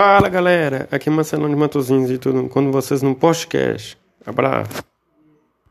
Fala galera, aqui é Marcelão de Matozinhos e tudo, quando vocês no podcast. Abraço.